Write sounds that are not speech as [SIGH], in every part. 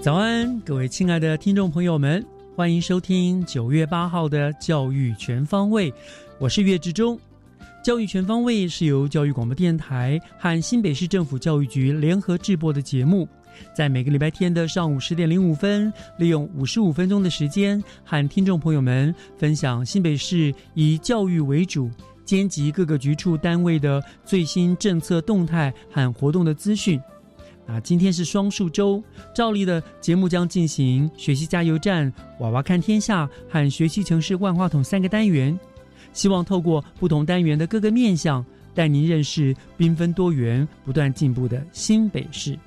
早安，各位亲爱的听众朋友们，欢迎收听九月八号的教育全方位，我是岳志忠。教育全方位是由教育广播电台和新北市政府教育局联合制播的节目，在每个礼拜天的上午十点零五分，利用五十五分钟的时间，和听众朋友们分享新北市以教育为主，兼及各个局处单位的最新政策动态和活动的资讯。啊，今天是双数周，照例的节目将进行学习加油站、娃娃看天下和学习城市万花筒三个单元。希望透过不同单元的各个面向，带您认识缤纷多元、不断进步的新北市。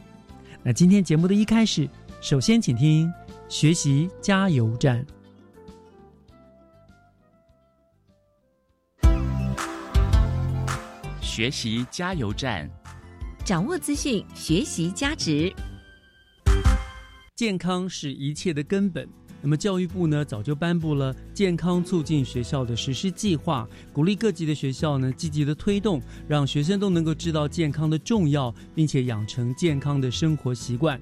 那今天节目的一开始，首先请听学习加油站。学习加油站，掌握资讯，学习价值。健康是一切的根本。那么教育部呢，早就颁布了健康促进学校的实施计划，鼓励各级的学校呢积极的推动，让学生都能够知道健康的重要，并且养成健康的生活习惯。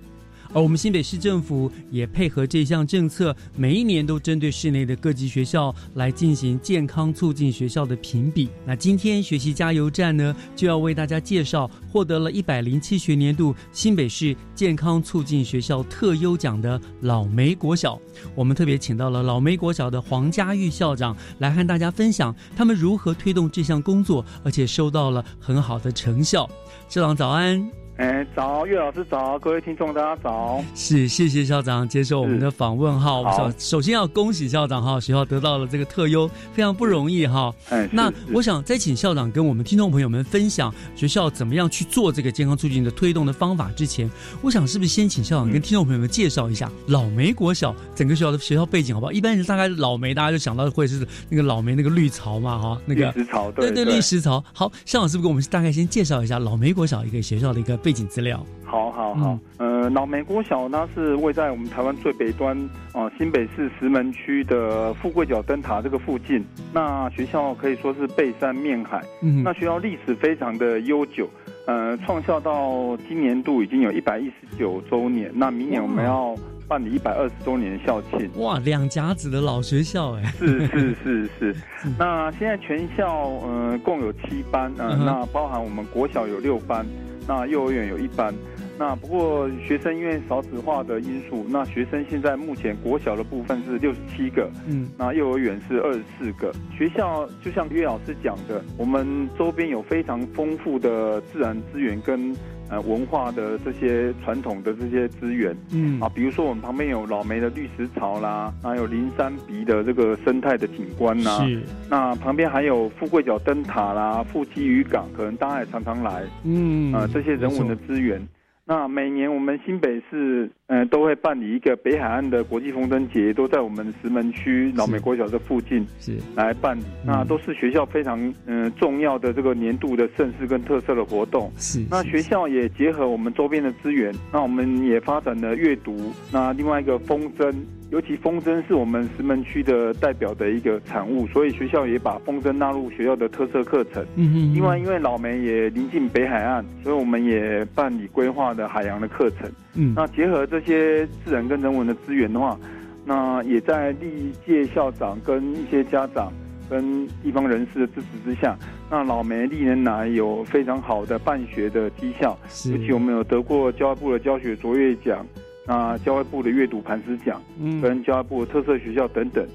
而我们新北市政府也配合这项政策，每一年都针对市内的各级学校来进行健康促进学校的评比。那今天学习加油站呢，就要为大家介绍获得了一百零七学年度新北市健康促进学校特优奖的老梅国小。我们特别请到了老梅国小的黄家玉校长来和大家分享他们如何推动这项工作，而且收到了很好的成效。校长早安。哎，早，岳老师早，各位听众大家早。是，谢谢校长接受我们的访问哈。好首首先要恭喜校长哈，学校得到了这个特优，非常不容易哈。哎，那我想再请校长跟我们听众朋友们分享学校怎么样去做这个健康促进的推动的方法之前，我想是不是先请校长跟听众朋友们介绍一下老梅国小整个学校的学校背景好不好？一般人大概老梅大家就想到会是那个老梅那个绿草嘛哈，那个绿石槽，对对绿石槽。好，校长是不是给我们大概先介绍一下老梅国小一个学校的一个背景资料？好好好，呃，老梅国小呢是位在我们台湾最北端啊、新北市石门区的富贵角灯塔这个附近。那学校可以说是背山面海，嗯那学校历史非常的悠久，呃，创校到今年度已经有一百一十九周年。那明年我们要办理一百二十周年的校庆。哇，两甲子的老学校哎，是是是 [LAUGHS] 是，那现在全校呃共有七班，呃，嗯那包含我们国小有六班，那幼儿园有一班。那不过学生因为少子化的因素，那学生现在目前国小的部分是六十七个，嗯那幼儿园是二十四个。学校就像岳老师讲的，我们周边有非常丰富的自然资源跟呃文化的这些传统的这些资源。嗯啊，比如说我们旁边有老梅的绿石槽啦，还有灵山鼻的这个生态的景观呐、是那旁边还有富贵角灯塔啦、富基渔港，可能大家也常常来，嗯呃，这些人文的资源。那每年我们新北市呃都会办理一个北海岸的国际风筝节，都在我们石门区老美国小这附近是来办理。那都是学校非常嗯、呃重要的这个年度的盛事跟特色的活动。是那学校也结合我们周边的资源，那我们也发展了阅读，那另外一个风筝尤其风筝是我们石门区的代表的一个产物，所以学校也把风筝纳入学校的特色课程。嗯嗯，另外，因为老梅也临近北海岸，所以我们也办理规划的海洋的课程。嗯那结合这些自然跟人文的资源的话，那也在历届校长跟一些家长跟地方人士的支持之下，那老梅历年来有非常好的办学的绩效，是尤其我们有得过教育部的教学卓越奖，那教育部的阅读磐石奖，嗯跟教育部的特色学校等等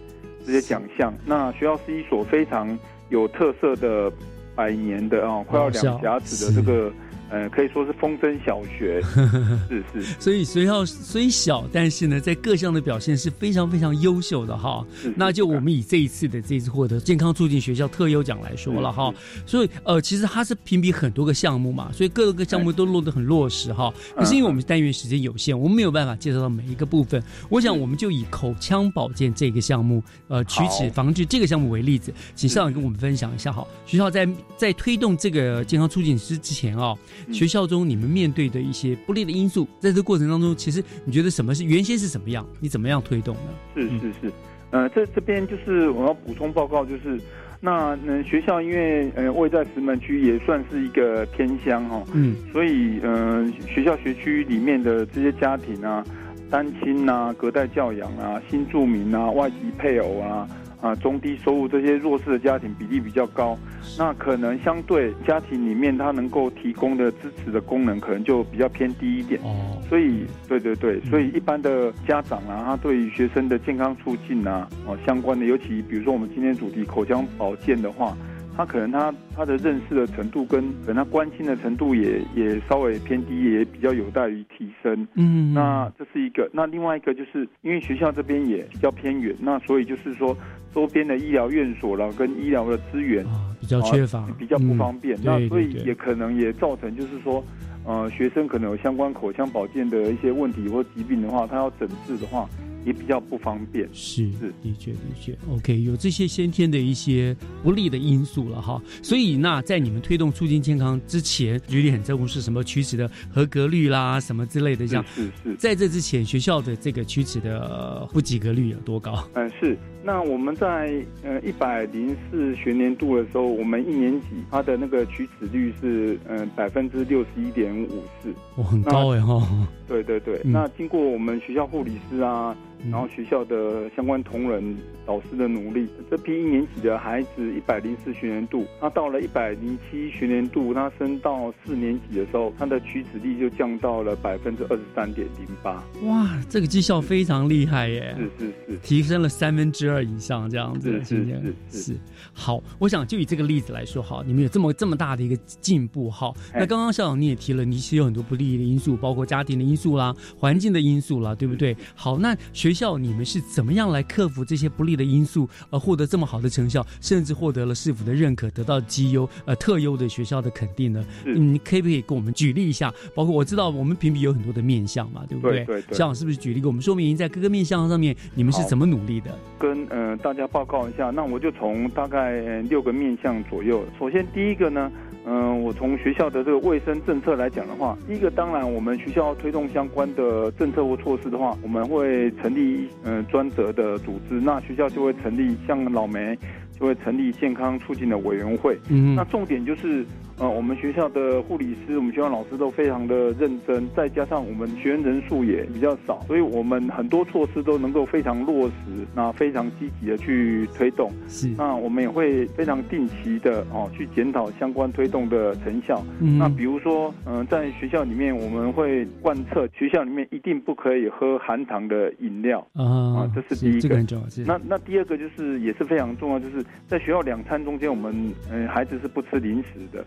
这些奖项。那学校是一所非常有特色的百年的啊，快要两甲子的这个。呃，可以说是风筝小学，[LAUGHS] 是是，所以学校虽小，但是呢，在各项的表现是非常非常优秀的哈。是那就我们以这一次的这一次获得健康促进学校特优奖来说了哈，所以呃，其实它是评比很多个项目嘛，所以各个项目都落得很落实哈。可是因为我们单元时间有限，我们没有办法介绍到每一个部分。我想我们就以口腔保健这个项目，呃，龋齿防治这个项目为例子，请校长跟我们分享一下哈。学校在在推动这个健康促进之之前哦，学校中你们面对的一些不利的因素，在这个过程当中，其实你觉得什么是原先是什么样？你怎么样推动呢？是是是，呃，这这边就是我要补充报告，就是那嗯、学校因为呃位在石门区，也算是一个偏乡哈、哦，嗯所以呃学校学区里面的这些家庭啊，单亲啊、隔代教养啊、新住民啊、外籍配偶啊。啊，中低收入这些弱势的家庭比例比较高，那可能相对家庭里面他能够提供的支持的功能可能就比较偏低一点。哦，所以，对对对，所以一般的家长啊，他对于学生的健康促进啊，哦相关的，尤其比如说我们今天主题口腔保健的话，他可能他他的认识的程度跟可能他关心的程度也也稍微偏低，也比较有待于提升。嗯，那这是一个，那另外一个就是因为学校这边也比较偏远，那所以就是说周边的医疗院所啦跟医疗的资源啊比较缺乏，比较不方便，嗯那所以也可能也造成就是说，呃，学生可能有相关口腔保健的一些问题或疾病的话，他要诊治的话也比较不方便。是是的确的确，OK，有这些先天的一些不利的因素了哈。所以那在你们推动促进健康之前，举例很在乎是什么龋齿的合格率啦，什么之类的，这样。是是，在这之前，学校的这个龋齿的呃不及格率有多高？嗯、是。那我们在呃一百零四学年度的时候，我们一年级它的那个龋齿率是嗯百分之六十一点五四，哦，很高哎哈。对对对。嗯那经过我们学校护理师啊，嗯然后学校的相关同仁、老师的努力，这批一年级的孩子一百零四学年度，他到了一百零七学年度，他升到四年级的时候，他的取子率就降到了百分之二十三点零八。哇，这个绩效非常厉害耶！是是是，提升了三分之二以上，这样子是是是是好。我想就以这个例子来说，哈，你们有这么这么大的一个进步，哈。哎那刚刚校长你也提了，你其实有很多不利的因素，包括家庭的因素啦、环境的因素啦，对不对？好，那学校你们是怎么样来克服这些不利的因素，而获得这么好的成效，甚至获得了市府的认可，得到绩优呃特优的学校的肯定呢？是嗯，可不可以跟我们举例一下？包括我知道我们评比有很多的面向嘛，对不对对对校长是不是举例给我们说明在各个面向上面你们是怎么努力的？跟呃大家报告一下，那我就从大概呃六个面向左右。首先第一个呢，嗯、我从学校的这个卫生政策来讲的话，第一个当然我们学校推动相关的政策或措施的话，我们会成立嗯、呃专责的组织，那学校就会成立像老梅就会成立健康促进的委员会。嗯那重点就是，呃，我们学校的护理师、我们学校老师都非常的认真，再加上我们学员人数也比较少，所以我们很多措施都能够非常落实，那非常积极的去推动。是那我们也会非常定期的哦去检讨相关推动的成效。嗯那比如说，嗯、在学校里面我们会贯彻学校里面一定不可以喝含糖的饮料。啊啊这是第一个这个很重要。那那第二个就是也是非常重要，就是在学校两餐中间，我们嗯、呃孩子是不吃零食的。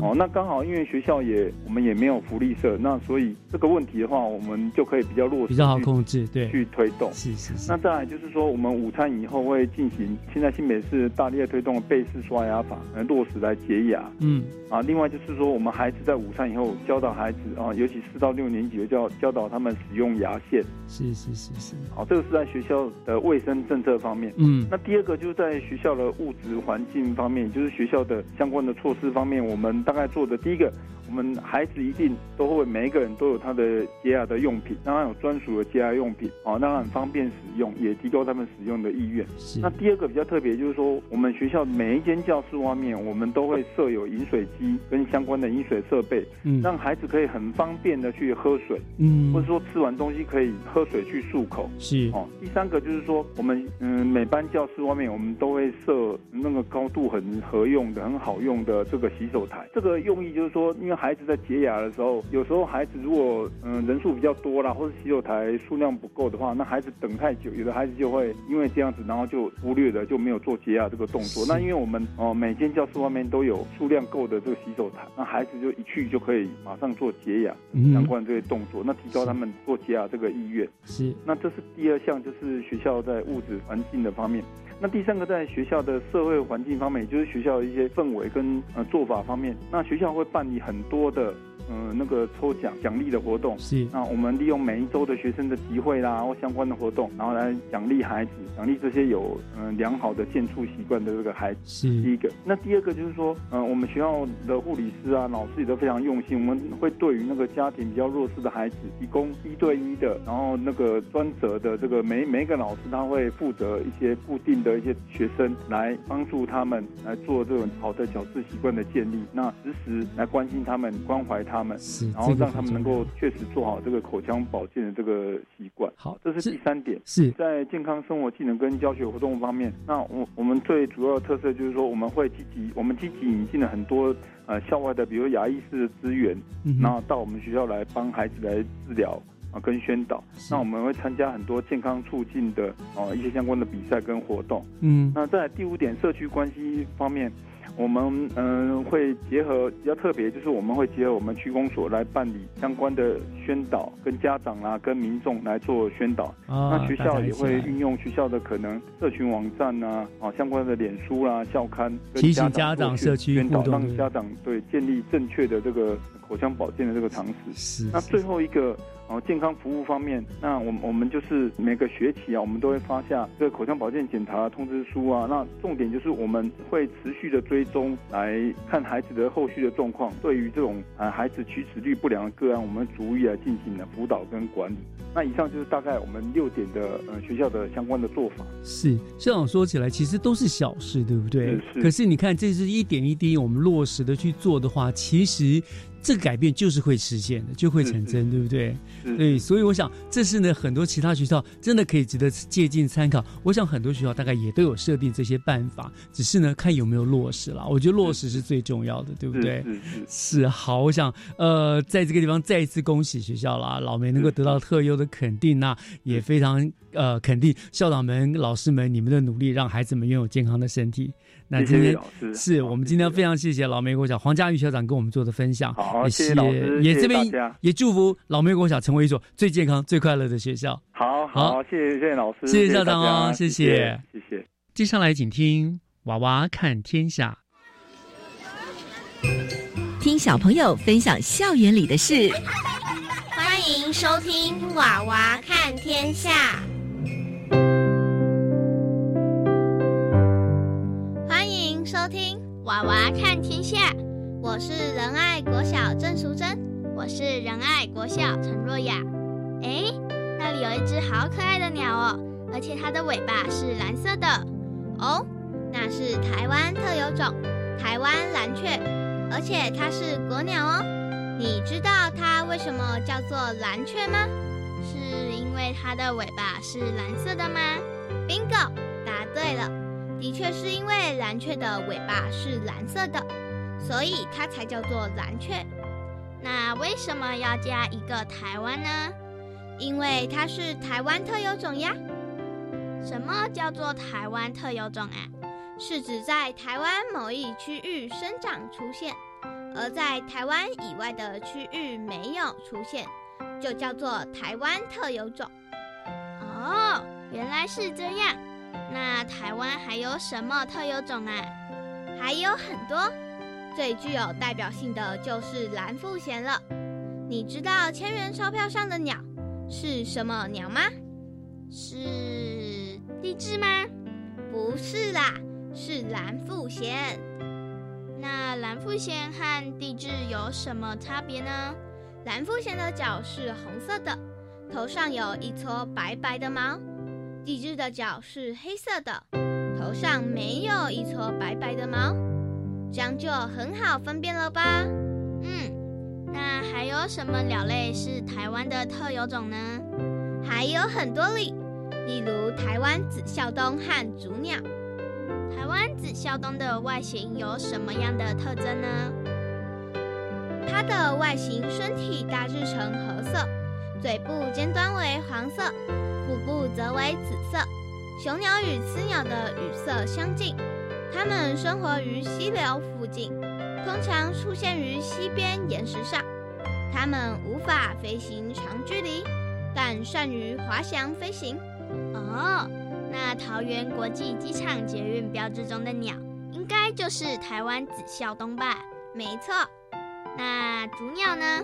哦，那刚好因为学校也我们也没有福利社，那所以这个问题的话，我们就可以比较落实比较好去控制，对，去推动。是是是那。再来就是说，我们午餐以后会进行现在新北市大力的推动的贝氏刷牙法，来，落实来洁牙嗯啊。另外就是说，我们孩子在午餐以后教导孩子啊，尤其四到六年级的教教导他们使用牙线。是是是是，好，这个是在学校的卫生政策方面。嗯那第二个就是在学校的物质环境方面，就是学校的相关的措施方面，面，我们大概做的第一个。我们孩子一定都会，每一个人都有他的洁牙的用品，让他有专属的洁牙用品，哦，让他很方便使用，也提高他们使用的意愿。那第二个比较特别，就是说我们学校每一间教室外面，我们都会设有饮水机跟相关的饮水设备，嗯，让孩子可以很方便的去喝水，嗯，或者说吃完东西可以喝水去漱口，是哦。第三个就是说，我们嗯每班教室外面，我们都会设那个高度很合用的、很好用的这个洗手台。这个用意就是说，因为孩子在洁牙的时候，有时候孩子如果嗯人数比较多啦，或者洗手台数量不够的话，那孩子等太久，有的孩子就会因为这样子，然后就忽略了，就没有做洁牙这个动作。那因为我们哦每间教室外面都有数量够的这个洗手台，那孩子就一去就可以马上做洁牙相关这些动作，那提高他们做洁牙这个意愿。是，那这是第二项，就是学校在物质环境的方面。那第三个在学校的社会环境方面，也就是学校的一些氛围跟呃做法方面，那学校会办理很多的。嗯，那个抽奖奖励的活动是，那我们利用每一周的学生的集会啦，或相关的活动，然后来奖励孩子，奖励这些有嗯良好的健处习惯的这个孩子。是第一个。那第二个就是说，嗯，我们学校的护理师啊、老师也都非常用心，我们会对于那个家庭比较弱势的孩子，提供一对一的，然后那个专责的这个每每一个老师他会负责一些固定的一些学生来帮助他们来做这种好的矫治习惯的建立，那时时来关心他们，关怀他。他们，然后让他们能够确实做好这个口腔保健的这个习惯。好，这是第三点。是在健康生活技能跟教学活动方面，那我我们最主要的特色就是说，我们会积极，我们积极引进了很多呃校外的，比如牙医师的资源，然后到我们学校来帮孩子来治疗啊，跟宣导。那我们会参加很多健康促进的啊一些相关的比赛跟活动。嗯，那在第五点，社区关系方面。我们嗯会结合比较特别，就是我们会结合我们区公所来办理相关的宣导，跟家长啦、跟民众来做宣导。那学校也会运用学校的可能社群网站啊，啊相关的脸书啦、校刊，提醒家长社区宣导，让家长对建立正确的这个口腔保健的这个常识。是。那最后一个。然后健康服务方面，那我我们就是每个学期啊，我们都会发下这个口腔保健检查通知书啊。那重点就是我们会持续的追踪，来看孩子的后续的状况。对于这种啊孩子龋齿率不良的个案，我们逐一来进行的辅导跟管理。那以上就是大概我们六点的呃学校的相关的做法。是校长说起来，其实都是小事，对不对？是。可是你看，这是一点一滴，我们落实的去做的话，其实。这个改变就是会实现的，就会成真，对不对？对，所以我想，这是呢很多其他学校真的可以值得借鉴参考。我想很多学校大概也都有设定这些办法，只是呢看有没有落实了。我觉得落实是最重要的，对不对？是。好，我想呃，在这个地方再一次恭喜学校啦，老梅能够得到特优的肯定，那也非常呃肯定校长们、老师们你们的努力，让孩子们拥有健康的身体。那今天是我们今天非常谢谢老梅国小黄家玉校长跟我们做的分享，好，谢谢老师，也这边也祝福老梅国小成为一所最健康、最快乐的学校。好好，谢谢谢谢老师，谢谢校长哦，谢谢谢谢。接下来请听娃娃看天下，听小朋友分享校园里的事，欢迎收听娃娃看天下。听娃娃看天下，我是仁爱国小郑淑珍，我是仁爱国小陈若雅。哎，那里有一只好可爱的鸟哦，而且它的尾巴是蓝色的哦，那是台湾特有种台湾蓝雀，而且它是国鸟哦。你知道它为什么叫做蓝雀吗？是因为它的尾巴是蓝色的吗？Bingo，答对了。的确是因为蓝雀的尾巴是蓝色的，所以它才叫做蓝雀。那为什么要加一个台湾呢？因为它是台湾特有种呀。什么叫做台湾特有种啊？是指在台湾某一区域生长出现，而在台湾以外的区域没有出现，就叫做台湾特有种。哦，原来是这样。那台湾还有什么特有种啊？还有很多，最具有代表性的就是蓝腹鹇了。你知道千元钞票上的鸟是什么鸟吗？是地质吗？不是啦，是蓝腹鹇。那蓝蓝腹鹇和地质有什么差别呢？蓝腹鹇的脚是红色的，头上有一撮白白的毛；地质的脚是黑色的，头上没有一撮白白的毛。这样就很好分辨了吧？嗯，那还有什么鸟类是台湾的特有种呢？还有很多例，例如台湾紫啸东和竹鸟。台湾紫啸东的外形有什么样的特征呢？它的外形身体大致呈褐色，嘴部尖端为黄色，腹部则为紫色。雄鸟与雌鸟的羽色相近，它们生活于溪流附近，通常出现于溪边岩石上。它们无法飞行长距离，但善于滑翔飞行。哦。那桃园国际机场捷运标志中的鸟，应该就是台湾紫啸东吧？没错。那竹鸟呢？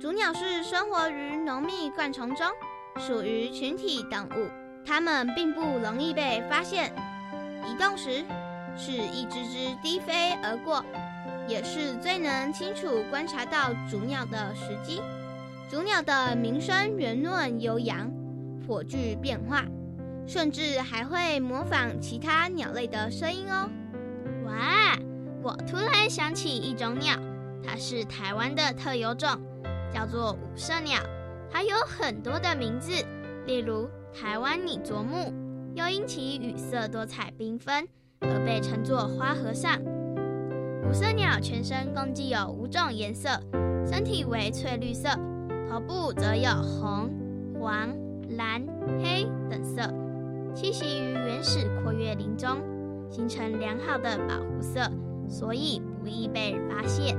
竹鸟是生活于浓密灌丛中，属于群体动物，它们并不容易被发现。移动时是一只只低飞而过，也是最能清楚观察到竹鸟的时机。竹鸟的鸣声圆润悠扬，颇具变化。甚至还会模仿其他鸟类的声音哦！哇，我突然想起一种鸟，它是台湾的特有种，叫做五色鸟。还有很多的名字，例如台湾拟啄木，又因其羽色多彩缤纷而被称作花和尚。五色鸟全身共计有五种颜色，身体为翠绿色，头部则有红、黄、蓝、黑等色。栖息于原始阔叶林中，形成良好的保护色，所以不易被发现。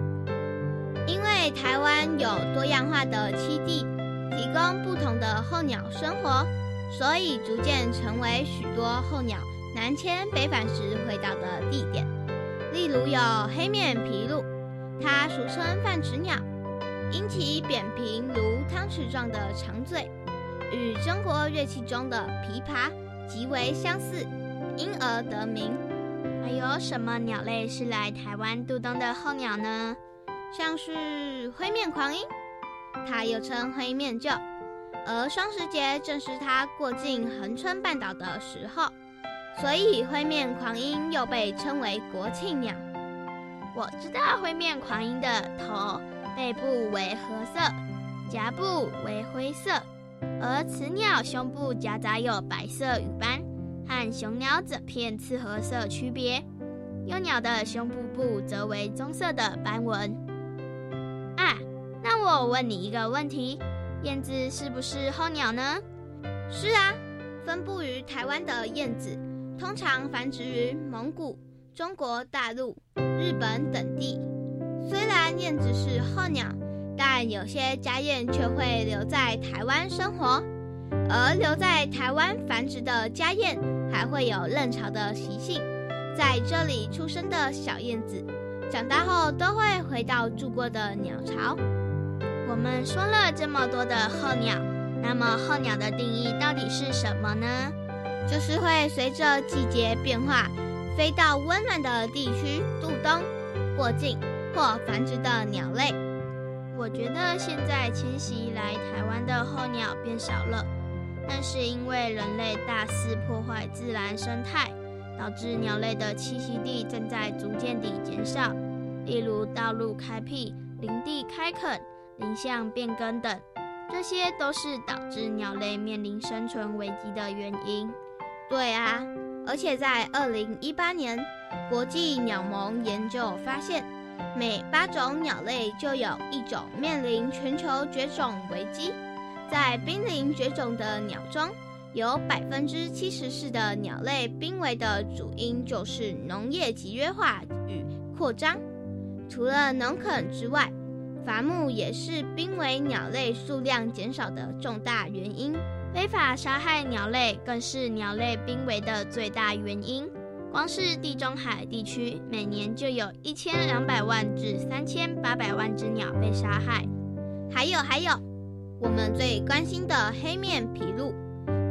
因为台湾有多样化的栖地，提供不同的候鸟生活，所以逐渐成为许多候鸟南迁北返时回到的地点。例如有黑面琵鹭，它俗称饭匙鸟，因其扁平如汤匙状的长嘴，与中国乐器中的琵琶。极为相似，因而得名。还有什么鸟类是来台湾渡冬的候鸟呢？像是灰面狂鹰，它又称灰面鹫，而双十节正是它过境横春半岛的时候，所以灰面狂鹰又被称为国庆鸟。我知道灰面狂鹰的头、背部为褐色，颊部为灰色。而雌鸟胸部夹杂有白色羽斑，和雄鸟整片赤褐色区别。幼鸟的胸部部则为棕色的斑纹。那我问你一个问题：燕子是不是候鸟呢？是啊，分布于台湾的燕子，通常繁殖于蒙古、中国大陆、日本等地。虽然燕子是候鸟。但有些家燕却会留在台湾生活，而留在台湾繁殖的家燕还会有认巢的习性。在这里出生的小燕子，长大后都会回到住过的鸟巢。我们说了这么多的候鸟，那么候鸟的定义到底是什么呢？就是会随着季节变化，飞到温暖的地区度冬、过境或繁殖的鸟类。我觉得现在迁徙来台湾的候鸟变少了，但是因为人类大肆破坏自然生态，导致鸟类的栖息地正在逐渐地减少。例如道路开辟、林地开垦、林相变更等，这些都是导致鸟类面临生存危机的原因。对啊，而且在二零一八年，国际鸟盟研究发现。每八种鸟类就有一种面临全球绝种危机。在濒临绝种的鸟中，有百分之七十四的鸟类濒危的主因就是农业集约化与扩张。除了农垦之外，伐木也是濒危鸟类数量减少的重大原因。非法杀害鸟类更是鸟类濒危的最大原因。光是地中海地区，每年就有一千两百万至三千八百万只鸟被杀害。还有还有，我们最关心的黑面琵鹭，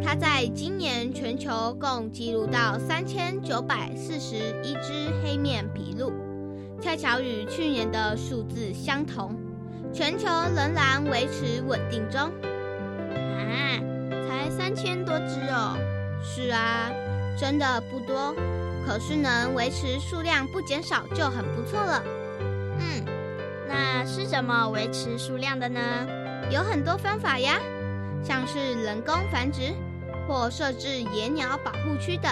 它在今年全球共记录到三千九百四十一只黑面琵鹭，恰巧与去年的数字相同，全球仍然维持稳定中。啊，才三千多只哦。是啊，真的不多，可是能维持数量不减少就很不错了。嗯，那是怎么维持数量的呢？有很多方法呀，像是人工繁殖或设置野鸟保护区等。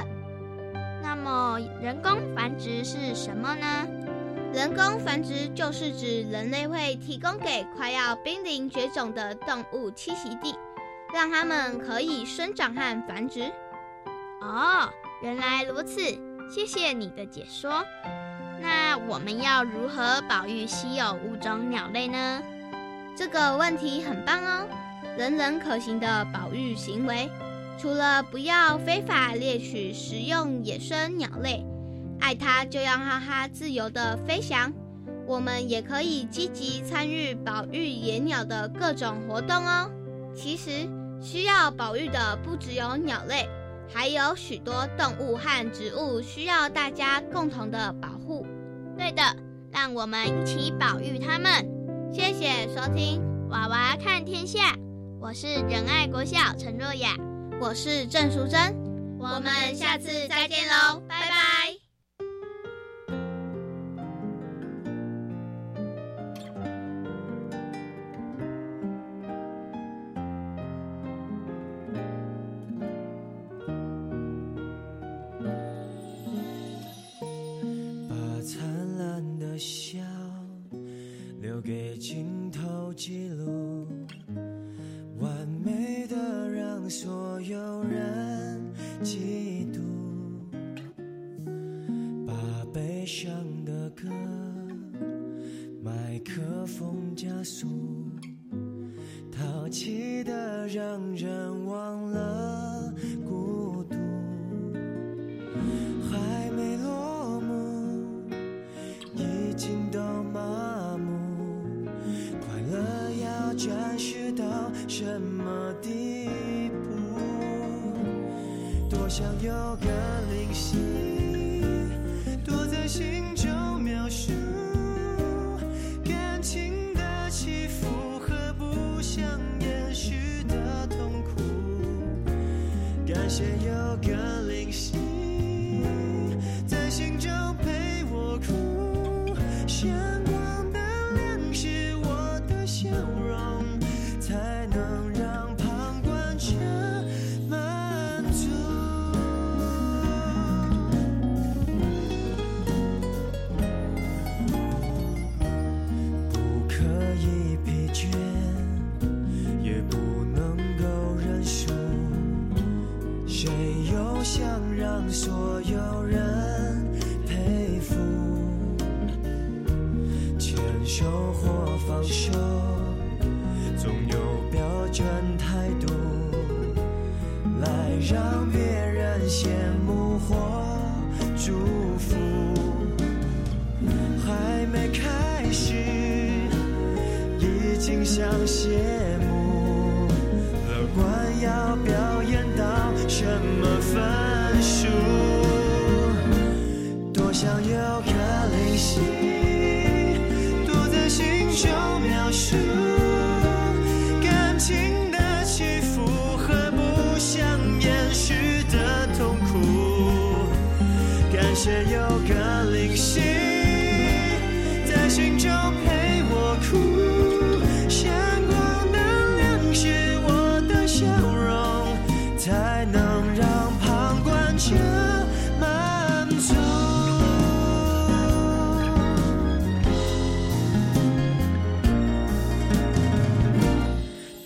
那么，人工繁殖是什么呢？人工繁殖就是指人类会提供给快要濒临绝种的动物栖息地，让它们可以生长和繁殖。哦，原来如此，谢谢你的解说。那我们要如何保育稀有物种鸟类呢？这个问题很棒哦！人人可行的保育行为，除了不要非法猎取食用野生鸟类，爱它就要让它自由的飞翔。我们也可以积极参与保育野鸟的各种活动哦。其实需要保育的不只有鸟类，还有许多动物和植物需要大家共同的保护。对的，让我们一起保育它们。谢谢收听《娃娃看天下》，我是仁爱国小陈若雅，我是郑淑珍，我们下次再见喽，拜拜。却又更。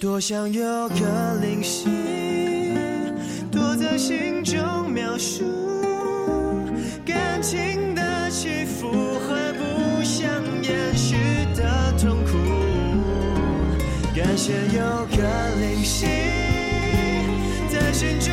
多想有个灵犀，躲在心中描述感情的起伏和不想掩饰的痛苦。感谢有个灵犀，在心中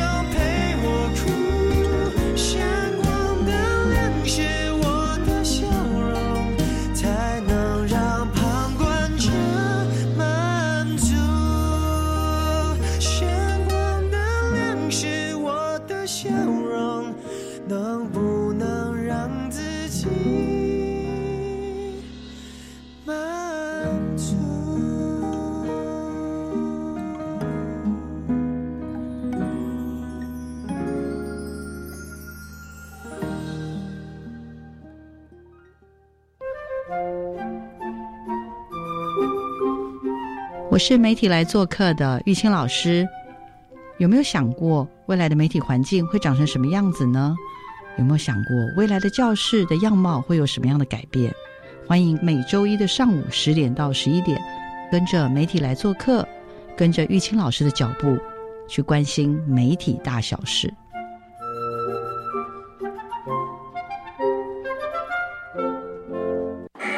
是媒体来做客的玉清老师，有没有想过未来的媒体环境会长成什么样子呢？有没有想过未来的教室的样貌会有什么样的改变？欢迎每周一的上午十点到十一点，跟着媒体来做客，跟着玉清老师的脚步，去关心媒体大小事。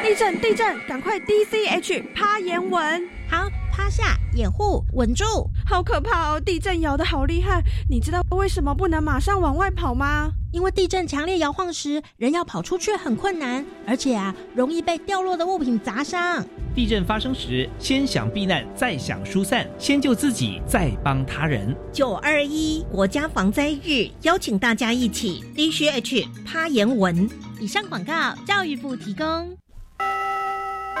地震！地震！赶快 D C H 趴言文，好，趴下，掩护，稳住。好可怕哦！地震摇的好厉害，你知道为什么不能马上往外跑吗？因为地震强烈摇晃时，人要跑出去很困难，而且啊，容易被掉落的物品砸伤。地震发生时，先想避难，再想疏散，先救自己，再帮他人。九二一国家防灾日，邀请大家一起 D C H 趴言文。以上广告，教育部提供。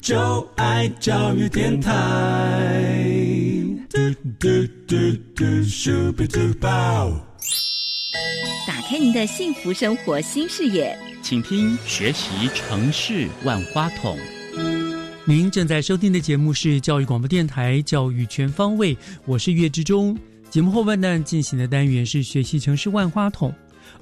就爱教育电台。打开您的幸福生活新视野，请听学习城市万花筒。您正在收听的节目是教育广播电台《教育全方位》，我是岳志忠。节目后半段进行的单元是学习城市万花筒。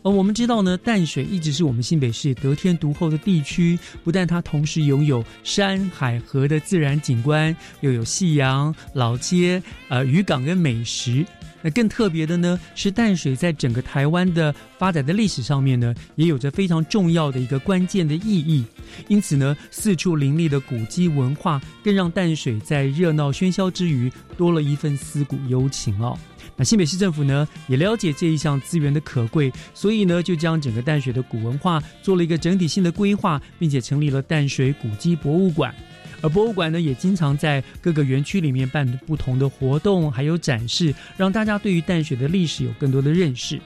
而我们知道呢，淡水一直是我们新北市得天独厚的地区，不但它同时拥有山海河的自然景观，又有夕阳、老街、呃渔港跟美食。那更特别的呢，是淡水在整个台湾的发展的历史上面呢，也有着非常重要的一个关键的意义。因此呢，四处林立的古迹文化，更让淡水在热闹喧嚣之余，多了一份思古幽情哦。那新北市政府呢，也了解这一项资源的可贵，所以呢，就将整个淡水的古文化做了一个整体性的规划，并且成立了淡水古迹博物馆。而博物馆呢，也经常在各个园区里面办不同的活动，还有展示，让大家对于淡水的历史有更多的认识。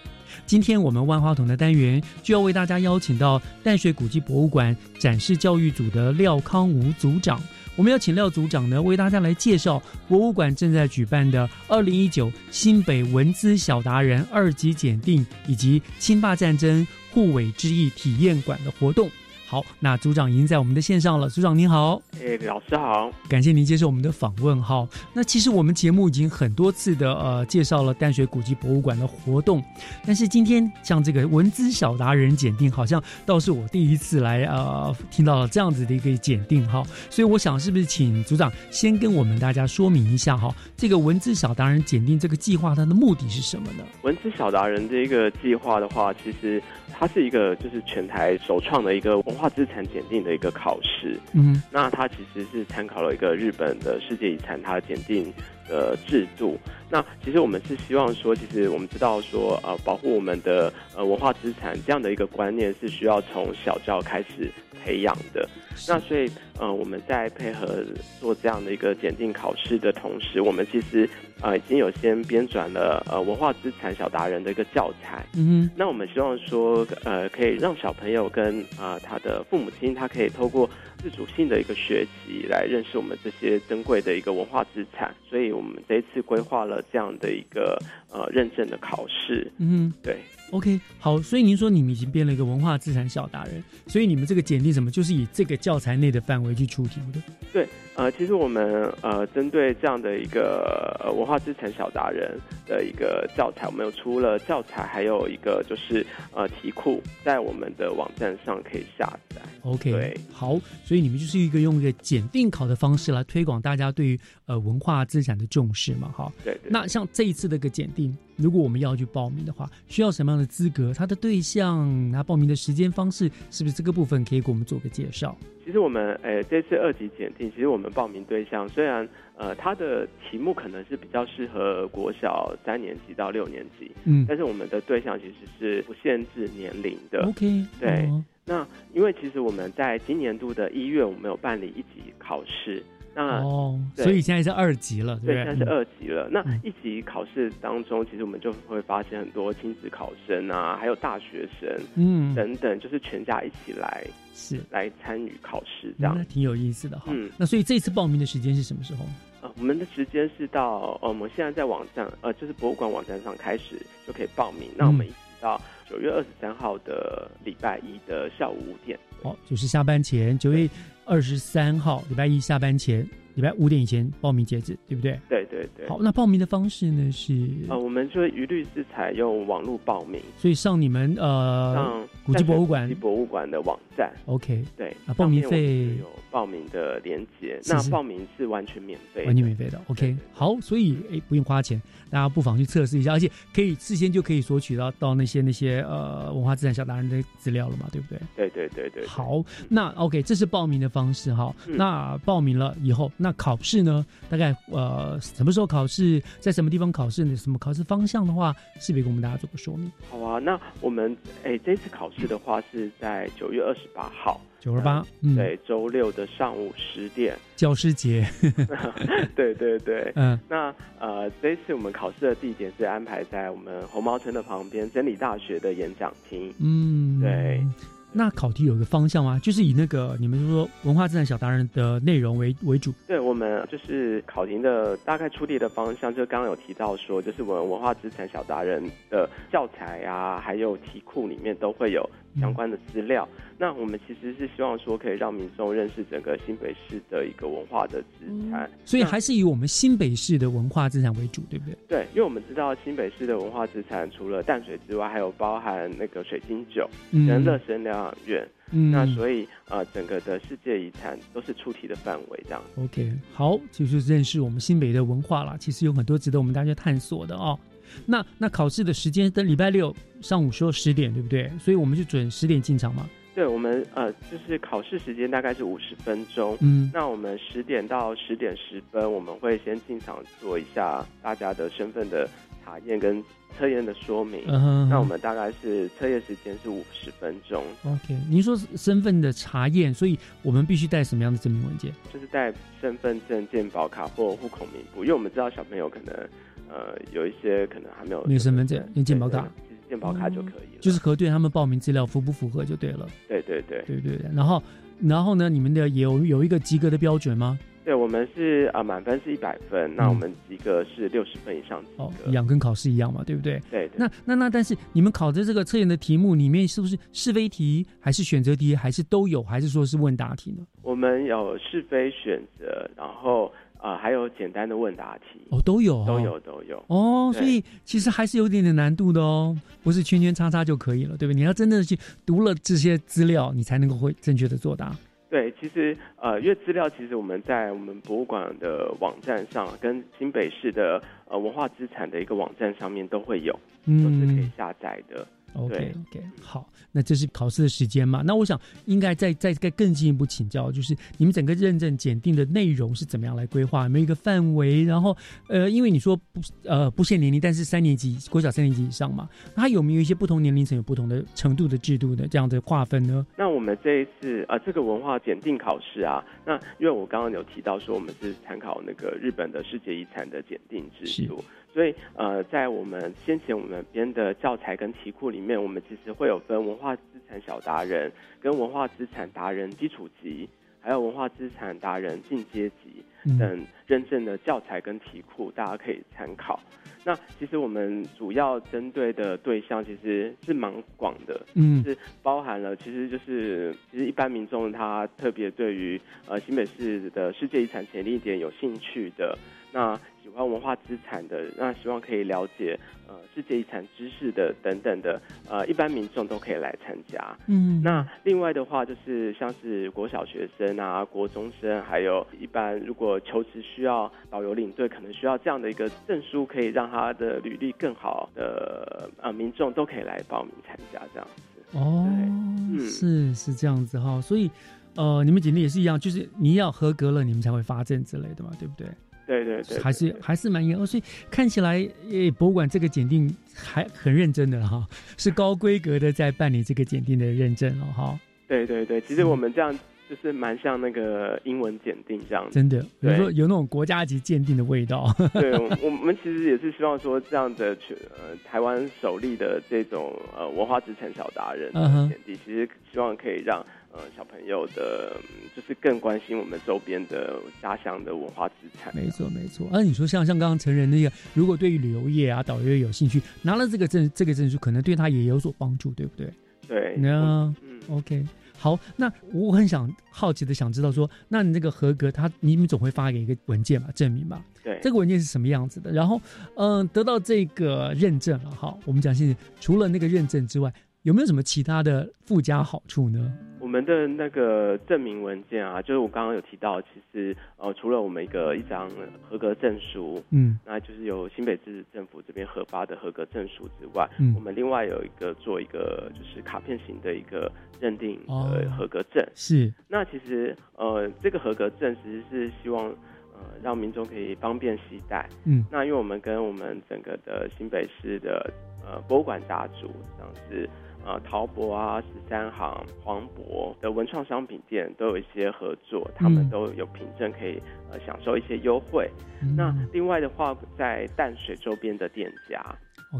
今天我们万花筒的单元就要为大家邀请到淡水古迹博物馆展示教育组的廖康吴组长。我们要请廖组长呢，为大家来介绍博物馆正在举办的二零一九新北文资小达人二级检定以及清霸战争护卫之翼体验馆的活动。好，那组长已经在我们的线上了。组长您好，哎，老师好，感谢您接受我们的访问。哈，那其实我们节目已经很多次的呃介绍了淡水古迹博物馆的活动，但是今天像这个文资小达人检定，好像倒是我第一次来呃听到了这样子的一个检定哈，所以我想是不是请组长先跟我们大家说明一下哈，这个文资小达人检定这个计划它的目的是什么呢？文资小达人这个计划的话，其实它是一个就是全台首创的一个文化。资产检定的一个考试，嗯，那它其实是参考了一个日本的世界遗产它检定的制度。那其实我们是希望说，其实我们知道说，呃，保护我们的呃文化资产这样的一个观念是需要从小教开始培养的。那所以，呃，我们在配合做这样的一个检定考试的同时，我们其实呃已经有先编转了呃文化资产小达人的一个教材。嗯，那我们希望说，呃，可以让小朋友跟啊他的父母亲，他可以透过自主性的一个学习，来认识我们这些珍贵的一个文化资产。所以我们这一次规划了这样的一个呃认证的考试。嗯，对。OK，好，所以您说你们已经编了一个文化资产小达人，所以你们这个检定什么，就是以这个教材内的范围去出题的。对，呃，其实我们呃针对这样的一个呃文化资产小达人的一个教材，我们有出了教材，还有一个就是呃题库，在我们的网站上可以下载。OK，对，好，所以你们就是一个用一个检定考的方式来推广大家对于呃文化资产的重视嘛，哈。对。对那像这一次的个检定，如果我们要去报名的话，需要什么样的资格？它的对象，那报名的时间方式，是不是这个部分可以给我们做个介绍？其实我们诶这次二级检定，其实我们报名对象虽然呃它的题目可能是比较适合国小三年级到六年级，嗯，但是我们的对象其实是不限制年龄的。OK，对。那因为其实我们在今年度的一月，我们有办理一级考试。那哦，所以现在是二级了，对对？现在是二级了。那一级考试当中，其实我们就会发现很多亲子考生啊，还有大学生，嗯，等等，就是全家一起来是来参与考试，这样那挺有意思的哈。嗯，那所以这次报名的时间是什么时候？呃，我们的时间是到呃，我们现在在网站呃，就是博物馆网站上开始就可以报名。那我们一直到九月二十三号的礼拜一的下午五点。哦，就是下班前，九月二十三号礼拜一下班前，礼拜五点以前报名截止，对不对？对对对。好，那报名的方式呢是？呃，我们就一律是采用网络报名，所以上你们呃上古迹博物馆古迹博物馆的网站。OK，对啊，报名费有报名的连接，那报名是完全免费，完全免费的。OK，好，所以哎不用花钱，大家不妨去测试一下，而且可以事先就可以索取到到那些那些呃文化资产小达人的资料了嘛，对不对？对对对对。好，那 OK，这是报名的方式哈。那报名了以后，那考试呢？大概呃什么时候考试，在什么地方考试呢？什么考试方向的话，是不是给我们大家做个说明？好啊，那我们哎这次考试的话是在九月二十八号，九十八，对，周六的上午十点，教师节。对 [LAUGHS] 对对，[LAUGHS] 嗯，那呃这一次我们考试的地点是安排在我们红毛城的旁边真理大学的演讲厅，嗯，对。那考题有个方向吗？就是以那个你们说文化资产小达人的内容为为主。对，我们就是考题的大概出题的方向，就刚刚有提到说，就是我们文化资产小达人的教材啊，还有题库里面都会有相关的资料。嗯、那我们其实是希望说，可以让民众认识整个新北市的一个文化的资产。嗯、所以还是以我们新北市的文化资产为主，对不对？对，因为我们知道新北市的文化资产除了淡水之外，还有包含那个水晶酒跟乐神疗养院。嗯，那所以呃，整个的世界遗产都是出题的范围这样。OK，好，就是认识我们新北的文化啦。其实有很多值得我们大家探索的哦。那那考试的时间在礼拜六上午说十点，对不对？所以我们就准十点进场嘛。对，我们呃，就是考试时间大概是五十分钟。嗯，那我们十点到十点十分，我们会先进场做一下大家的身份的查验跟测验的说明。嗯哼，那我们大概是测验时间是五十分钟。OK，您说身份的查验，所以我们必须带什么样的证明文件？就是带身份证、健保卡或户口名簿，因为我们知道小朋友可能呃有一些可能还没有没有身份证，用健保卡。健保卡就可以了，就是核对他们报名资料符不符合就对了。对对对，对对对。然后，然后呢？你们的有有一个及格的标准吗？对，我们是啊，满分是一百分，那我们及格是六十分以上及格。哦，一样跟考试一样嘛，对不对？对。那那那，但是你们考的这个测验的题目里面，是不是是非题，还是选择题，还是都有，还是说是问答题呢？我们有是非选择，然后。啊、呃，还有简单的问答题哦，都有、哦，都有，都有哦，所以其实还是有点点难度的哦，不是圈圈叉叉就可以了，对不对？你要真的去读了这些资料，你才能够会正确的作答。对，其实呃，因为资料其实我们在我们博物馆的网站上，跟新北市的呃文化资产的一个网站上面都会有，嗯，都是可以下载的。OK OK，好，那这是考试的时间嘛？那我想应该再再再更进一步请教，就是你们整个认证检定的内容是怎么样来规划？有没有一个范围？然后呃，因为你说不呃不限年龄，但是三年级国小三年级以上嘛，那它有没有一些不同年龄层有不同的程度的制度的这样的划分呢？那我们这一次呃这个文化检定考试啊，那因为我刚刚有提到说我们是参考那个日本的世界遗产的检定制度。所以，呃，在我们先前我们编的教材跟题库里面，我们其实会有分文化资产小达人跟文化资产达人基础级，还有文化资产达人进阶级等认证的教材跟题库，大家可以参考。那其实我们主要针对的对象其实是蛮广的，嗯，是包含了，其实就是其实一般民众他特别对于呃新北市的世界遗产潜力点有兴趣的，那喜欢文化资产的，那希望可以了解呃世界遗产知识的等等的，呃一般民众都可以来参加，嗯，那另外的话就是像是国小学生啊、国中生，还有一般如果求职需要导游领队，可能需要这样的一个证书，可以让他的履历更好的呃民众都可以来报名参加这样子。哦，嗯是是这样子哈，所以呃你们简历也是一样，就是你要合格了，你们才会发证之类的嘛，对不对？对对对，还是还是蛮严哦，所以看起来，诶，博物馆这个检定还很认真的哈，是高规格的在办理这个检定的认证了哈。对对对，其实我们这样就是蛮像那个英文检定这样，真的，比如说有那种国家级鉴定的味道。对，我 [LAUGHS] 们其实也是希望说这样的全呃台湾首例的这种呃文化资产小达人的检定，其实希望可以让。呃，小朋友的，就是更关心我们周边的家乡的文化资产。没错，没错。而你说像像刚刚成人那个，如果对于旅游业啊、导游有兴趣，拿了这个证，这个证书可能对他也有所帮助，对不对？对。那嗯，OK，好。那我很想好奇的想知道说，那你这个合格，他你们总会发给一个文件嘛，证明嘛？对。这个文件是什么样子的？然后，嗯，得到这个认证了，哈，我们讲现在除了那个认证之外。有没有什么其他的附加好处呢？我们的那个证明文件啊，就是我刚刚有提到，其实呃，除了我们一个一张合格证书，嗯，那就是由新北市政府这边核发的合格证书之外，嗯，我们另外有一个做一个就是卡片型的一个认定的合格证。是。那其实呃，这个合格证其实是希望呃让民众可以方便携带。嗯。那因为我们跟我们整个的新北市的呃博物馆家族，像是。呃，陶博啊，十三行、黄博的文创商品店都有一些合作，他们都有凭证可以呃享受一些优惠。那另外的话，在淡水周边的店家，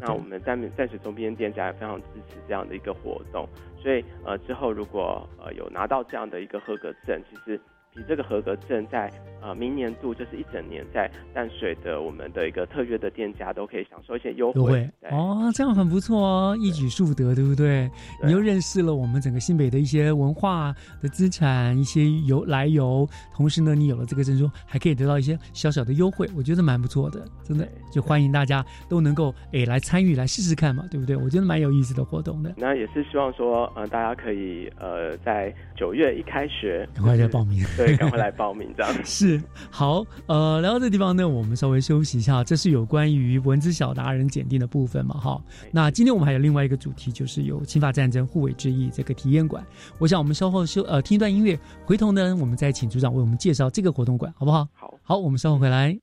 那我们在淡水周边店家也非常支持这样的一个活动，所以呃之后如果呃有拿到这样的一个合格证，其实。凭这个合格证，在呃明年度就是一整年，在淡水的我们的一个特约的店家都可以享受一些优惠。哦，这样很不错哦，一举数得，对不对？你又认识了我们整个新北的一些文化的资产，一些由来由，同时呢，你有了这个证书，还可以得到一些小小的优惠，我觉得蛮不错的，真的。就欢迎大家都能够诶来参与来试试看嘛，对不对？我觉得蛮有意思的活动的。那也是希望说，呃，大家可以呃在九月一开学，赶快来报名。[LAUGHS] 对，赶快来报名，这样 [LAUGHS] 是好。呃，来到这地方呢，我们稍微休息一下。这是有关于文字小达人检定的部分嘛？哈。那今天我们还有另外一个主题，就是有侵法战争护卫之意这个体验馆。我想我们稍后休呃听一段音乐，回头呢，我们再请组长为我们介绍这个活动馆，好不好？好，好，我们稍后回来。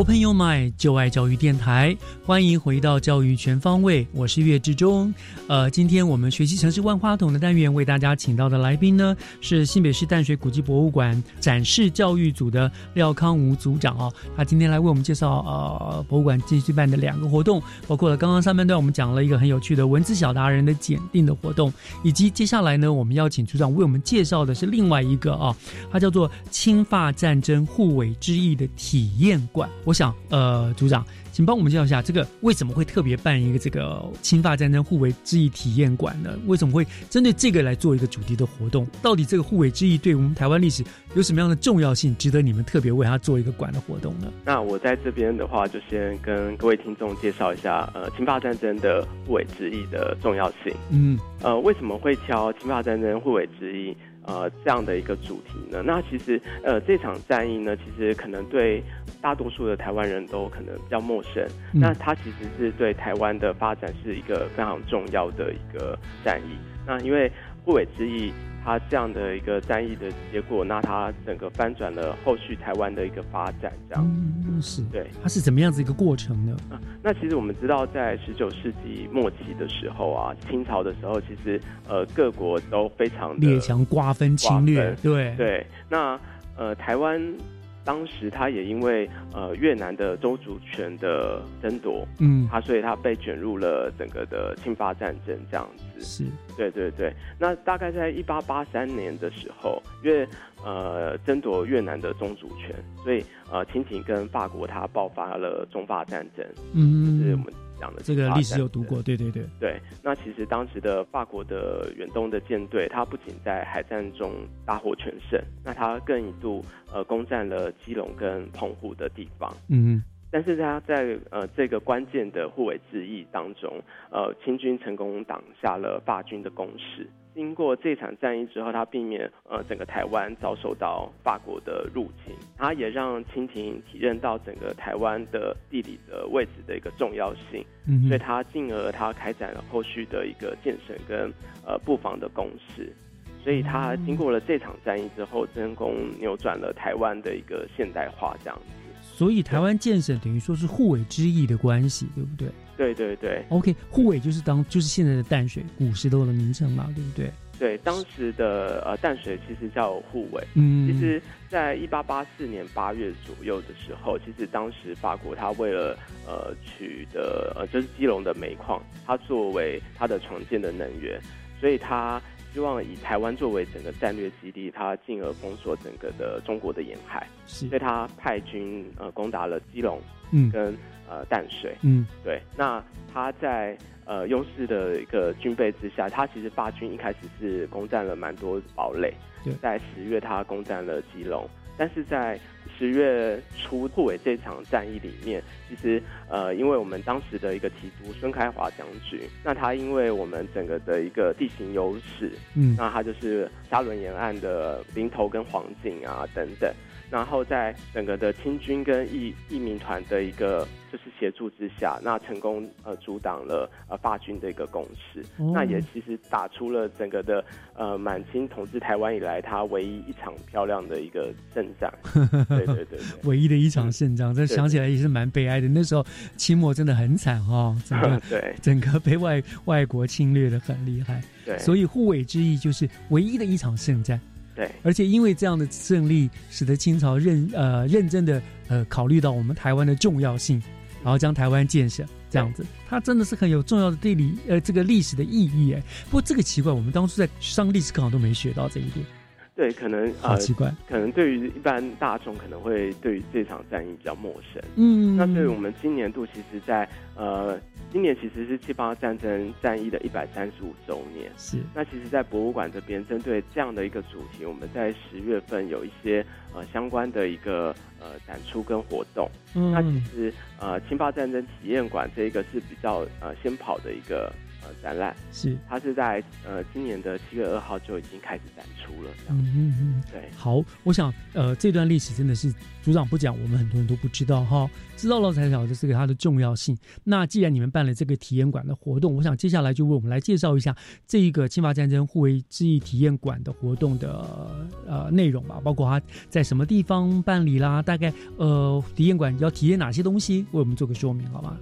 Open Your Mind，就爱教育电台，欢迎回到教育全方位，我是岳志忠。呃，今天我们学习城市万花筒的单元，为大家请到的来宾呢是新北市淡水古迹博物馆展示教育组的廖康武组长啊。他今天来为我们介绍呃博物馆继续办的两个活动，包括了刚刚上半段我们讲了一个很有趣的文字小达人的检定的活动，以及接下来呢我们邀请组长为我们介绍的是另外一个啊，它叫做侵发战争护卫之役的体验馆。我想，呃，组长，请帮我们介绍一下，这个为什么会特别办一个这个侵法战争互为之意体验馆呢？为什么会针对这个来做一个主题的活动？到底这个互为之意对我们台湾历史有什么样的重要性，值得你们特别为它做一个馆的活动呢？那我在这边的话，就先跟各位听众介绍一下，呃，侵法战争的互为之意的重要性。嗯，呃，为什么会挑侵法战争互为之役？呃，这样的一个主题呢，那其实呃，这场战役呢，其实可能对大多数的台湾人都可能比较陌生。那它其实是对台湾的发展是一个非常重要的一个战役。那因为顾伟之役。它这样的一个战役的结果，那他整个翻转了后续台湾的一个发展，这样嗯是对，它是怎么样子一个过程呢？啊，那其实我们知道，在十九世纪末期的时候啊，清朝的时候，其实呃各国都非常列强瓜分侵略，对对，那呃台湾。当时他也因为呃越南的州主权的争夺，嗯，他所以他被卷入了整个的侵华战争这样子。是，对对对。那大概在一八八三年的时候，因为呃争夺越南的宗主权，所以呃清廷跟法国他爆发了中法战争。嗯，就是我们。讲的这个历史有读过，对对对对。那其实当时的法国的远东的舰队，它不仅在海战中大获全胜，那它更一度呃攻占了基隆跟澎湖的地方。嗯，但是它在呃这个关键的护卫之役当中，呃清军成功挡下了法军的攻势。经过这场战役之后，他避免呃整个台湾遭受到法国的入侵，他也让清廷体认到整个台湾的地理的位置的一个重要性，嗯，所以他进而他开展了后续的一个建省跟呃布防的攻势，所以他经过了这场战役之后，成功扭转了台湾的一个现代化这样子。所以台湾建省等于说是互为之役的关系，对不对？对对对，OK，护卫就是当就是现在的淡水古石头的名称嘛，对不对？对，当时的呃淡水其实叫护卫。嗯，其实，在一八八四年八月左右的时候，其实当时法国他为了呃取得呃就是基隆的煤矿，它作为它的重建的能源，所以他希望以台湾作为整个战略基地，他进而封锁整个的中国的沿海，所以他派军呃攻打了基隆，嗯，跟。呃，淡水，嗯，对，那他在呃优势的一个军备之下，他其实法军一开始是攻占了蛮多堡垒，对，在十月他攻占了基隆，但是在十月初护卫这场战役里面，其实呃，因为我们当时的一个提督孙开华将军，那他因为我们整个的一个地形优势，嗯，那他就是沙伦沿岸的林头跟黄景啊等等。然后在整个的清军跟义义民团的一个就是协助之下，那成功呃阻挡了呃法军的一个攻势，那也其实打出了整个的呃满清统治台湾以来他唯一一场漂亮的一个胜仗。[LAUGHS] 对对对，唯一的一场胜仗，这想起来也是蛮悲哀的。那时候清末真的很惨哈，[LAUGHS] 整个对整个被外外国侵略的很厉害。对，所以护卫之役就是唯一的一场胜战。对，而且因为这样的胜利，使得清朝认呃认真的呃考虑到我们台湾的重要性，然后将台湾建设这样子，它真的是很有重要的地理呃这个历史的意义哎。不过这个奇怪，我们当初在上历史课上都没学到这一点。对，可能好奇怪，可能对于一般大众可能会对于这场战役比较陌生。嗯，那所以我们今年度，其实，在呃。今年其实是七八战争战役的一百三十五周年。是。那其实，在博物馆这边，针对这样的一个主题，我们在十月份有一些呃相关的一个呃展出跟活动。嗯。那其实呃，侵华战争体验馆这一个是比较呃先跑的一个呃展览，是它是在呃今年的七月二号就已经开始展出了，嗯嗯嗯，对。好，我想呃这段历史真的是组长不讲，我们很多人都不知道哈，知道了才晓得这个它的重要性。那既然你们办了这个体验馆的活动，我想接下来就为我们来介绍一下这一个侵华战争互为之役体验馆的活动的呃内容吧，包括它在什么地方办理啦，大概呃体验馆要体验哪些东西，为我们做个说明好吗？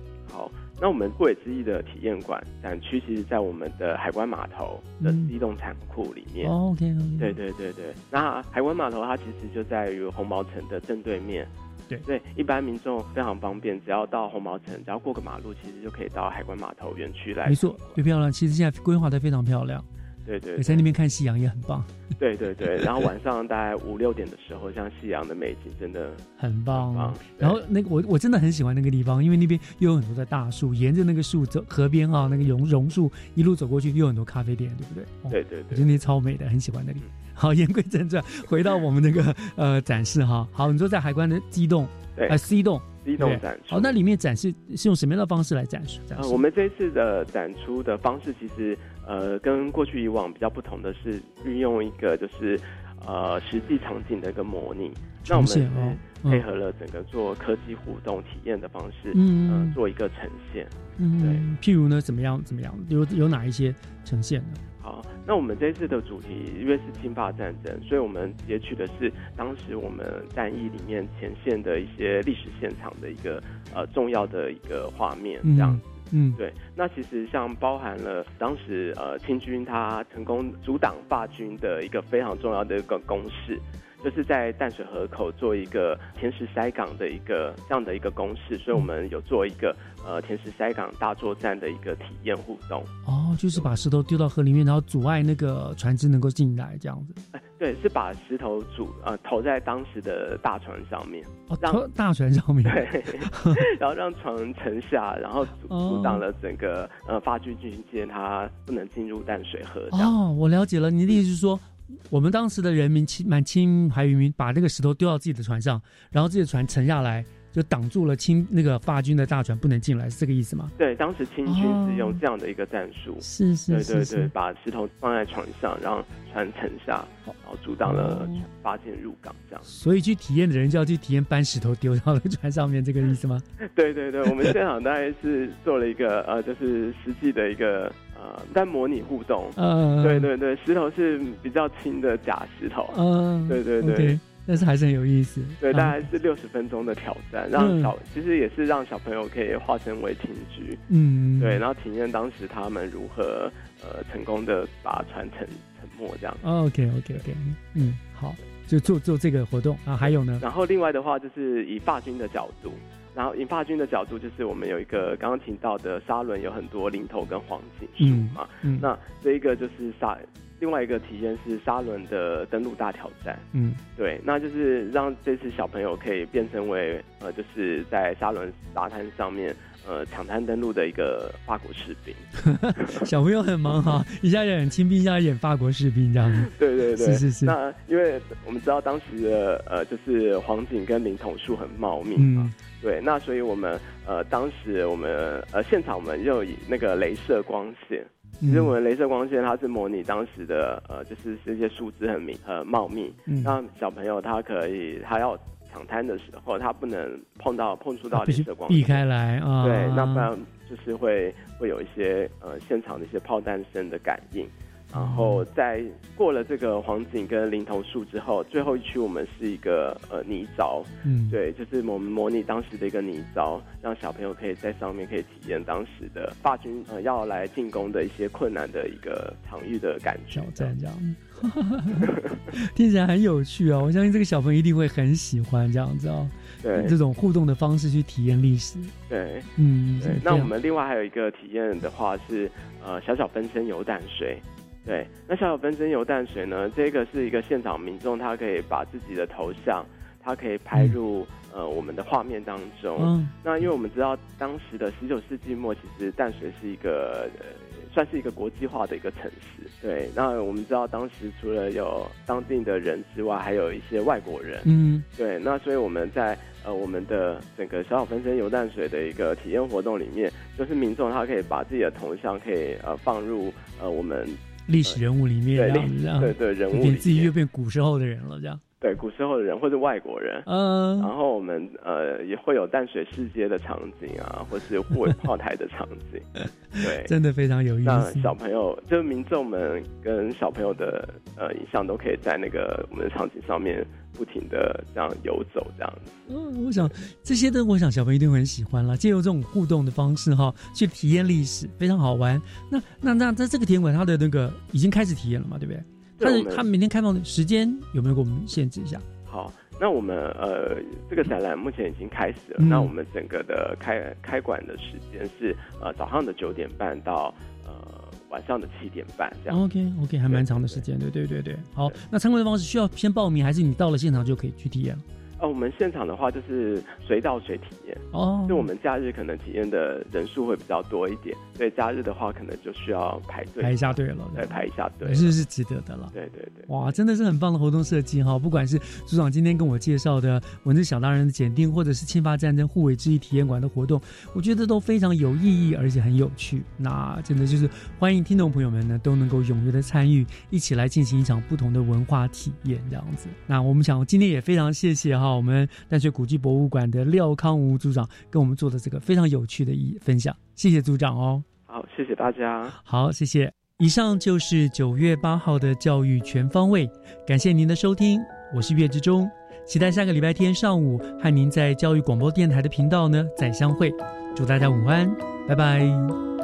好，那我们顾尾之翼的体验馆展区，其实在我们的海关码头的嗯机动仓库里面。哦对对对对，那海关码头它其实就在于红毛城的正对面。对对，一般民众非常方便，只要到红毛城，只要过个马路，其实就可以到海关码头园区来。没错，最漂亮。其实现在规划的非常漂亮。对对对，在那边看夕阳也很棒。[LAUGHS] 对对对，然后晚上大概五六点的时候，像夕阳的美景真的很棒。棒然后那个我我真的很喜欢那个地方，因为那边又有很多的大树，沿着那个树走河边啊，那个榕榕树一路走过去，又有很多咖啡店，对不对？哦对对对，我觉得那超美的，很喜欢那里。好，言归正传，回到我们那个呃展示哈。好，你说在海关的机动，对呃 C 栋 C 栋展出好，那里面展示是用什么样的方式来展示？展呃，示？我们这次的展出的方式，其实呃跟过去以往比较不同的是，运用一个就是呃实际场景的一个模拟。那我们配合了整个做科技互动体验的方式，嗯呃做一个呈现。嗯，对譬如呢，怎么样？怎么样？有有哪一些呈现呢？好，那我们这次的主题因为是侵霸战争，所以我们截取的是当时我们战役里面前线的一些历史现场的一个呃重要的一个画面，这样子。嗯，对，那其实像包含了当时呃清军他成功阻挡法军的一个非常重要的一个攻势，就是在淡水河口做一个填石塞港的一个这样的一个攻势，所以我们有做一个呃填石塞港大作战的一个体验互动。哦，就是把石头丢到河里面，然后阻碍那个船只能够进来，这样子。哎，对，是把石头煮呃投在当时的大船上面，哦，让大船上面。对，[LAUGHS] 然后让船沉下，然后阻哦阻挡了整个呃法军军舰它不能进入淡水河。哦，我了解了，你的意思是说，我们当时的人民亲满清海渔民把那个石头丢到自己的船上，然后自己的船沉下来，就挡住了清那个法军的大船不能进来，是这个意思吗？对，当时清军哦是用这样的一个战术，是是对对对，把石头放在船上，让船沉下，然后阻挡了哦法舰入港，这样。所以去体验的人就要去体验搬石头丢到了船上面，这个意思吗？[LAUGHS] 对对对，我们现场大概是做了一个呃，就是实际的一个呃，在模拟互动。嗯对对对，石头是比较轻的假石头。嗯，对对对但是还是很有意思。对，啊大概是六十分钟的挑战，让嗯小、其实也是让小朋友可以化身为听局，嗯对，然后体验当时他们如何呃成功的把船沉沉没这样。OK OK OK，嗯，好，就做做这个活动啊，还有呢？然后另外的话就是以霸军的角度，然后以发军的角度就是我们有一个刚刚提到的沙轮有很多零头跟黄金树嘛，嗯嗯那这一个就是沙。另外一个体验是沙轮的登陆大挑战，嗯，对，那就是让这次小朋友可以变成为呃，就是在沙轮沙滩上面呃抢滩登陆的一个法国士兵。[LAUGHS] 小朋友很忙哈，一下演清兵，一下演法国士兵这样子。对对对，是是是。那因为我们知道当时的呃，就是黄景跟林桐树很茂密嘛，嗯对，那所以我们呃，当时我们呃现场我们又以那个镭射光线。其实我们镭射光线它是模拟当时的呃，就是这些树枝很密很茂密，嗯那小朋友他可以他要抢滩的时候，他不能碰到碰触到镭射光线，避开来啊。对，那不然就是会会有一些呃现场的一些炮弹声的感应。然后在过了这个黄景跟林头树之后，最后一区我们是一个呃泥沼，嗯对，就是我们模拟当时的一个泥沼，让小朋友可以在上面可以体验当时的法军呃要来进攻的一些困难的一个场域的感觉。挑战这样，[LAUGHS] 听起来很有趣哦。我相信这个小朋友一定会很喜欢这样子哦。对这种互动的方式去体验历史。对，嗯，对那我们另外还有一个体验的话是呃小小分身游淡水。对，那小小分身游淡水呢？这个是一个现场民众，他可以把自己的头像，他可以拍入、呃我们的画面当中。嗯那因为我们知道当时的十九世纪末，其实淡水是一个呃算是一个国际化的一个城市。对，那我们知道当时除了有当地的人之外，还有一些外国人。嗯，对，那所以我们在呃我们的整个小小分身游淡水的一个体验活动里面，就是民众他可以把自己的头像可以呃放入呃我们历史人物里面，对这样对对人物里变面自己又变古时候的人了，这样。对古时候的人或者外国人，嗯，然后我们呃也会有淡水世界的场景啊，或是护卫 [LAUGHS] 炮台的场景，对，真的非常有意让思。小朋友就是民众们跟小朋友的呃影像都可以在那个我们的场景上面不停的这样游走这样子。嗯，我想这些的，我想小朋友一定会很喜欢啦。借由这种互动的方式哈，去体验历史，非常好玩。那那那在这个体验馆，它的那个已经开始体验了嘛，对不对？它对我们的它明天开放的时间有没有给我们限制一下？好，那我们呃这个展览目前已经开始了，嗯那我们整个的开开馆的时间是呃早上的九点半到呃晚上的七点半这样。OK OK，还蛮长的时间，对对对对。好，那参观的方式需要先报名，还是你到了现场就可以去体验了？呃，我们现场的话就是随到随体验。哦就我们假日可能体验的人数会比较多一点，所以假日的话可能就需要排队排一下队了，对，排一下队，是是值得的了。对对对。哇，真的是很棒的活动设计哈！不管是组长今天跟我介绍的文字小大人的检定，或者是侵发战争互为之一体验馆的活动，我觉得都非常有意义，而且很有趣。那真的就是欢迎听众朋友们呢都能够踊跃的参与，一起来进行一场不同的文化体验这样子。那我们想今天也非常谢谢哈我们淡水古迹博物馆的廖康武组长跟我们做的这个非常有趣的一分享，谢谢组长哦。好，谢谢大家。好，谢谢。以上就是九月八号的教育全方位，感谢您的收听，我是岳志忠，期待下个礼拜天上午和您在教育广播电台的频道呢再相会，祝大家午安，拜拜。